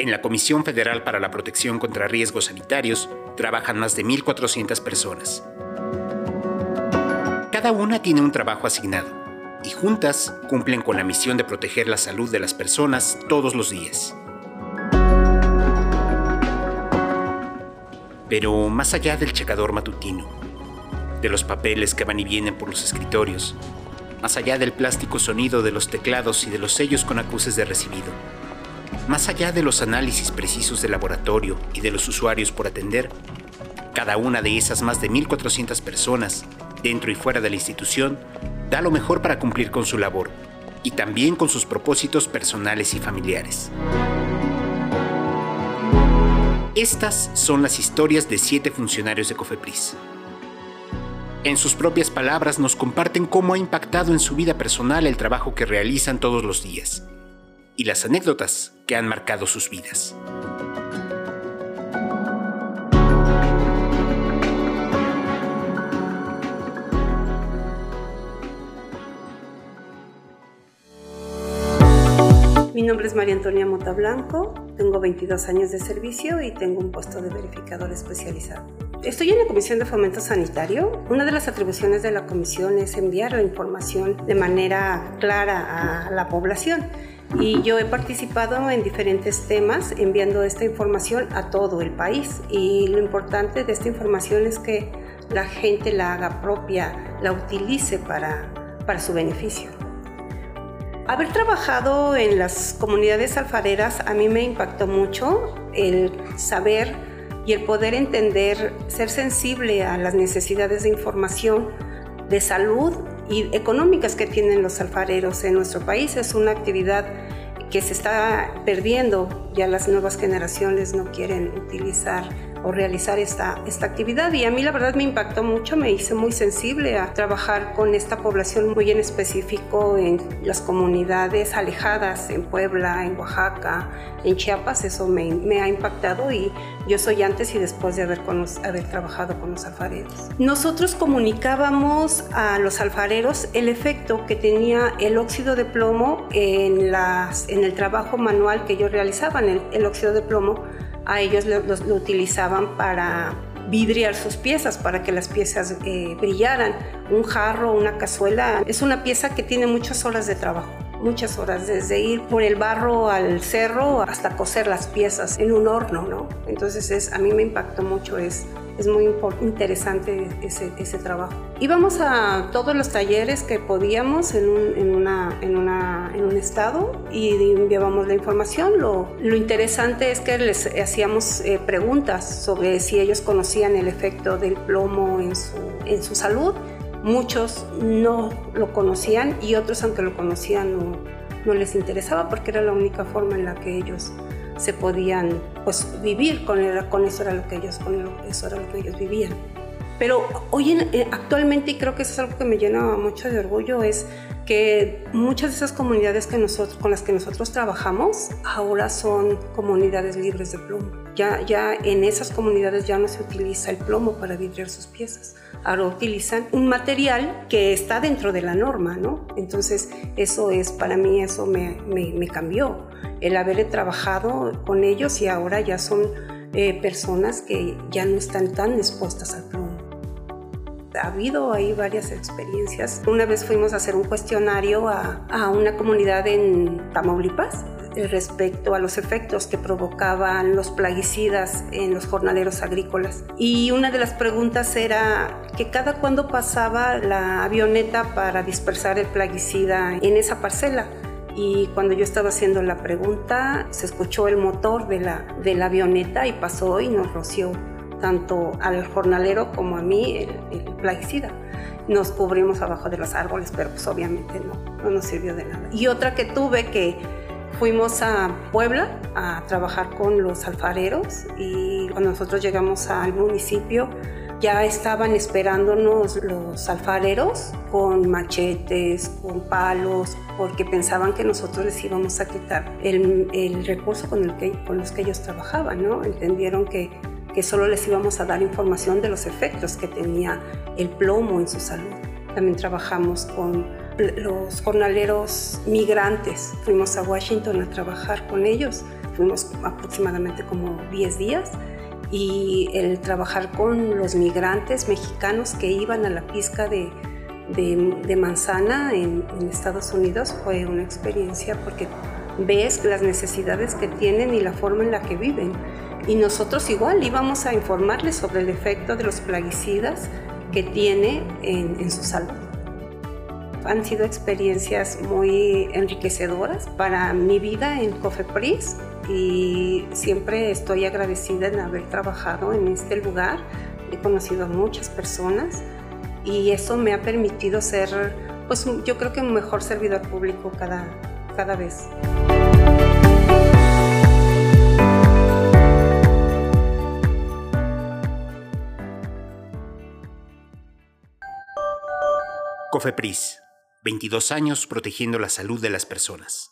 En la Comisión Federal para la Protección contra Riesgos Sanitarios trabajan más de 1.400 personas. Cada una tiene un trabajo asignado y juntas cumplen con la misión de proteger la salud de las personas todos los días. Pero más allá del checador matutino, de los papeles que van y vienen por los escritorios, más allá del plástico sonido de los teclados y de los sellos con acuses de recibido, más allá de los análisis precisos de laboratorio y de los usuarios por atender, cada una de esas más de 1.400 personas, dentro y fuera de la institución, da lo mejor para cumplir con su labor y también con sus propósitos personales y familiares. Estas son las historias de siete funcionarios de Cofepris. En sus propias palabras nos comparten cómo ha impactado en su vida personal el trabajo que realizan todos los días y las anécdotas que han marcado sus vidas. Mi nombre es María Antonia Mota Blanco, tengo 22 años de servicio y tengo un puesto de verificador especializado. Estoy en la Comisión de Fomento Sanitario. Una de las atribuciones de la comisión es enviar la información de manera clara a la población y yo he participado en diferentes temas enviando esta información a todo el país y lo importante de esta información es que la gente la haga propia, la utilice para, para su beneficio. Haber trabajado en las comunidades alfareras a mí me impactó mucho el saber y el poder entender, ser sensible a las necesidades de información, de salud y económicas que tienen los alfareros en nuestro país. Es una actividad que se está perdiendo, ya las nuevas generaciones no quieren utilizar o realizar esta, esta actividad. Y a mí la verdad me impactó mucho, me hice muy sensible a trabajar con esta población muy en específico en las comunidades alejadas, en Puebla, en Oaxaca, en Chiapas, eso me, me ha impactado y yo soy antes y después de haber, haber trabajado con los alfareros. Nosotros comunicábamos a los alfareros el efecto que tenía el óxido de plomo en, las, en el trabajo manual que ellos el óxido de plomo a ellos lo, utilizaban para vidriar sus piezas para que las piezas eh, brillaran. Un jarro, una cazuela, es una pieza que tiene muchas horas de trabajo muchas horas, desde ir por el barro al cerro hasta coser las piezas en un horno, ¿no? Entonces es, a mí me impactó mucho, es, es muy interesante ese, ese, trabajo. Íbamos a todos los talleres que podíamos en un, en una, en una, en un estado y enviábamos la información. Lo, lo interesante es que les hacíamos eh, preguntas sobre si ellos conocían el efecto del plomo en su, en su salud Muchos no lo conocían y otros, aunque lo conocían, no, les interesaba porque era la única forma en la que ellos se podían pues, vivir con, con eso era lo que ellos con eso era lo que ellos vivían. Pero hoy eh, actualmente y creo que eso es algo que me llena mucho de orgullo es que muchas de esas comunidades que nosotros, con las que nosotros trabajamos ahora son comunidades libres de plomo. Ya, ya en esas comunidades ya no se utiliza el plomo para vidriar sus piezas. Ahora utilizan un material que está dentro de la norma, ¿no? Entonces eso es, para mí eso me, me, cambió. El haber trabajado con ellos y ahora ya son eh, personas que ya no están tan expuestas al plomo ha habido ahí varias experiencias. Una vez fuimos a hacer un cuestionario a, a una comunidad en Tamaulipas respecto a los efectos que provocaban los plaguicidas en los jornaleros agrícolas. Y una de las preguntas era que cada cuando pasaba la avioneta para dispersar el plaguicida en esa parcela. Y cuando yo estaba haciendo la pregunta, se escuchó el motor de la, de la avioneta y pasó y nos roció tanto al jornalero como a mí el, el plaguicida. Nos cubrimos abajo de los árboles, pero pues obviamente no, no nos sirvió de nada. Y otra que tuve que fuimos a Puebla a trabajar con los alfareros y cuando nosotros llegamos al municipio ya estaban esperándonos los alfareros con machetes, con palos, porque pensaban que nosotros les íbamos a quitar el, el recurso con, el que, con los que ellos trabajaban, ¿no? Entendieron que que solo les íbamos a dar información de los efectos que tenía el plomo en su salud. También trabajamos con los jornaleros migrantes. Fuimos a Washington a trabajar con ellos. Fuimos aproximadamente como 10 días y el trabajar con los migrantes mexicanos que iban a la pizca de, de, manzana en, Estados Unidos fue una experiencia porque ves las necesidades que tienen y la forma en la que viven. Y nosotros igual íbamos a informarles sobre el efecto de los plaguicidas que tiene en, en su salud. Han sido experiencias muy enriquecedoras para mi vida en Cofepris y siempre estoy agradecida en haber trabajado en este lugar. He conocido a muchas personas y eso me ha permitido ser, pues yo creo que un mejor servidor público cada, cada vez. Cofepris, 22 años protegiendo la salud de las personas.